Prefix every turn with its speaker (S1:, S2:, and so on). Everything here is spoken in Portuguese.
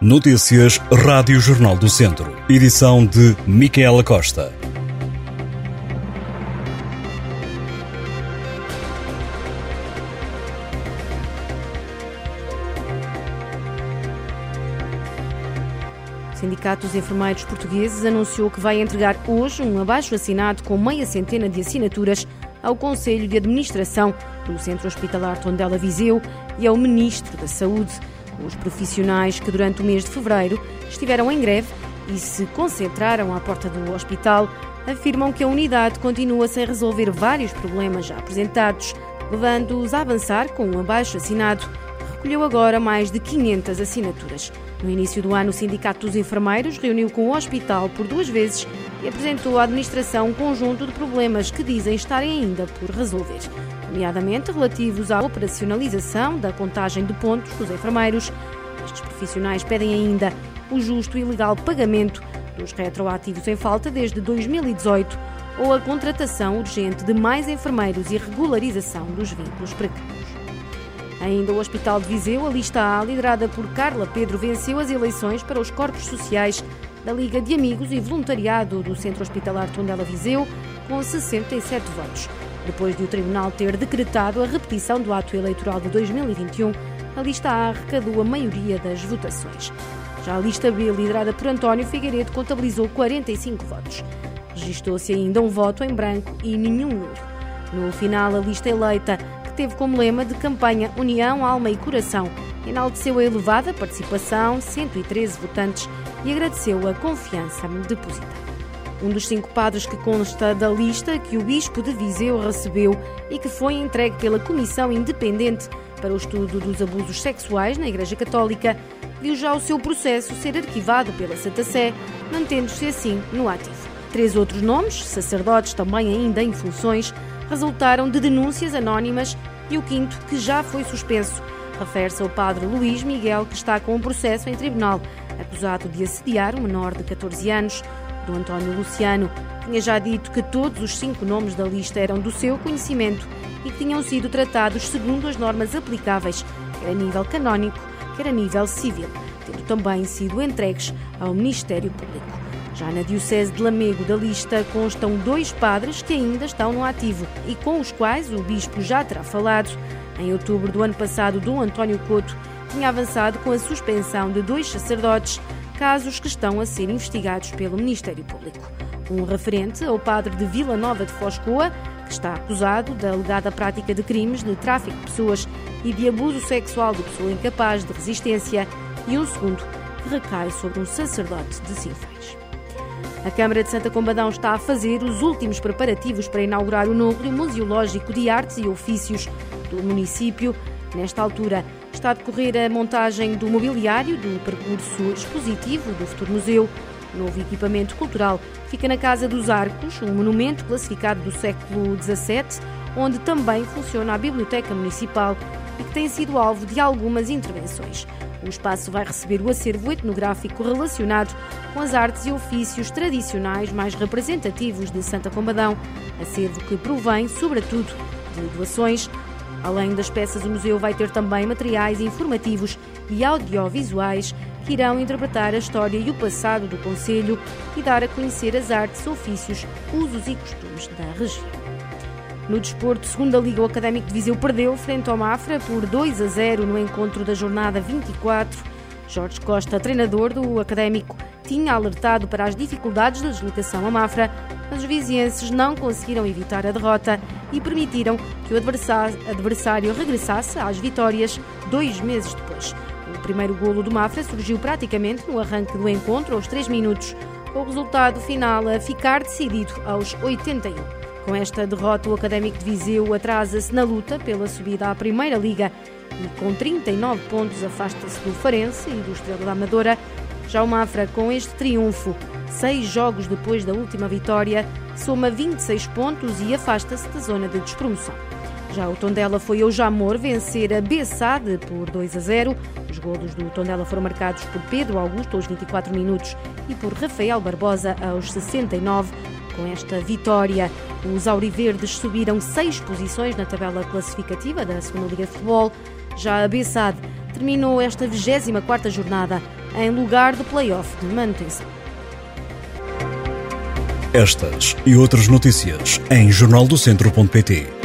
S1: Notícias Rádio Jornal do Centro. Edição de Micaela Costa.
S2: Sindicato dos Enfermeiros Portugueses anunciou que vai entregar hoje um abaixo assinado com meia centena de assinaturas ao Conselho de Administração do Centro Hospitalar Tondela Viseu e ao Ministro da Saúde. Os profissionais que durante o mês de fevereiro estiveram em greve e se concentraram à porta do hospital afirmam que a unidade continua sem resolver vários problemas já apresentados, levando-os a avançar com um abaixo assinado recolheu agora mais de 500 assinaturas. No início do ano, o Sindicato dos Enfermeiros reuniu com o hospital por duas vezes e apresentou à administração um conjunto de problemas que dizem estarem ainda por resolver, nomeadamente relativos à operacionalização da contagem de pontos dos enfermeiros. Estes profissionais pedem ainda o justo e legal pagamento dos retroativos em falta desde 2018 ou a contratação urgente de mais enfermeiros e regularização dos vínculos precários. Ainda o Hospital de Viseu, a lista A, liderada por Carla Pedro, venceu as eleições para os corpos sociais da Liga de Amigos e Voluntariado do Centro Hospitalar Tondela Viseu, com 67 votos. Depois de o Tribunal ter decretado a repetição do ato eleitoral de 2021, a lista A arrecadou a maioria das votações. Já a lista B, liderada por António Figueiredo, contabilizou 45 votos. Registou-se ainda um voto em branco e nenhum nulo. No final, a lista eleita teve como lema de campanha União, Alma e Coração. Enalteceu a elevada participação, 113 votantes, e agradeceu a confiança depositada. Um dos cinco padres que consta da lista que o Bispo de Viseu recebeu e que foi entregue pela Comissão Independente para o Estudo dos Abusos Sexuais na Igreja Católica, viu já o seu processo ser arquivado pela Santa Sé, mantendo-se assim no ativo. Três outros nomes, sacerdotes também ainda em funções, resultaram de denúncias anónimas e o quinto, que já foi suspenso. Refere-se ao padre Luís Miguel, que está com um processo em tribunal, acusado de assediar um menor de 14 anos. Do António Luciano tinha já dito que todos os cinco nomes da lista eram do seu conhecimento e que tinham sido tratados segundo as normas aplicáveis, quer a nível canónico, quer a nível civil, tendo também sido entregues ao Ministério Público. Já na Diocese de Lamego da lista constam dois padres que ainda estão no ativo e com os quais o Bispo já terá falado. Em outubro do ano passado, Dom António Couto tinha avançado com a suspensão de dois sacerdotes, casos que estão a ser investigados pelo Ministério Público. Um referente ao padre de Vila Nova de Foscoa, que está acusado da alegada prática de crimes de tráfico de pessoas e de abuso sexual de pessoa incapaz de resistência, e um segundo que recai sobre um sacerdote de Sinfãs. A Câmara de Santa Combadão está a fazer os últimos preparativos para inaugurar o núcleo museológico de artes e ofícios do município. Nesta altura, está a decorrer a montagem do mobiliário do percurso expositivo do futuro museu. O novo equipamento cultural fica na Casa dos Arcos, um monumento classificado do século XVII, onde também funciona a Biblioteca Municipal e que tem sido alvo de algumas intervenções. O espaço vai receber o acervo etnográfico relacionado com as artes e ofícios tradicionais mais representativos de Santa Combadão, acervo que provém, sobretudo, de doações. Além das peças, o museu vai ter também materiais informativos e audiovisuais que irão interpretar a história e o passado do Conselho e dar a conhecer as artes, ofícios, usos e costumes da região. No desporto, segunda Liga, o Académico de Viseu perdeu frente ao Mafra por 2 a 0 no encontro da jornada 24. Jorge Costa, treinador do Académico, tinha alertado para as dificuldades da deslocação a Mafra, mas os vizienses não conseguiram evitar a derrota e permitiram que o adversário regressasse às vitórias dois meses depois. O primeiro golo do Mafra surgiu praticamente no arranque do encontro, aos 3 minutos, com o resultado final a ficar decidido aos 81. Com esta derrota, o Académico de Viseu atrasa-se na luta pela subida à Primeira Liga e, com 39 pontos, afasta-se do Farense e do Estrela da Amadora. Já o Mafra, com este triunfo, seis jogos depois da última vitória, soma 26 pontos e afasta-se da zona de despromoção. Já o Tondela foi ao Jamor vencer a Bessade por 2 a 0. Os golos do Tondela foram marcados por Pedro Augusto aos 24 minutos e por Rafael Barbosa aos 69. Com esta vitória, os auriverdes subiram seis posições na tabela classificativa da Segunda Liga de Futebol. Já a Bessade terminou esta 24ª jornada em lugar do play-off de manutenção.
S1: Estas e outras notícias em jornaldocentro.pt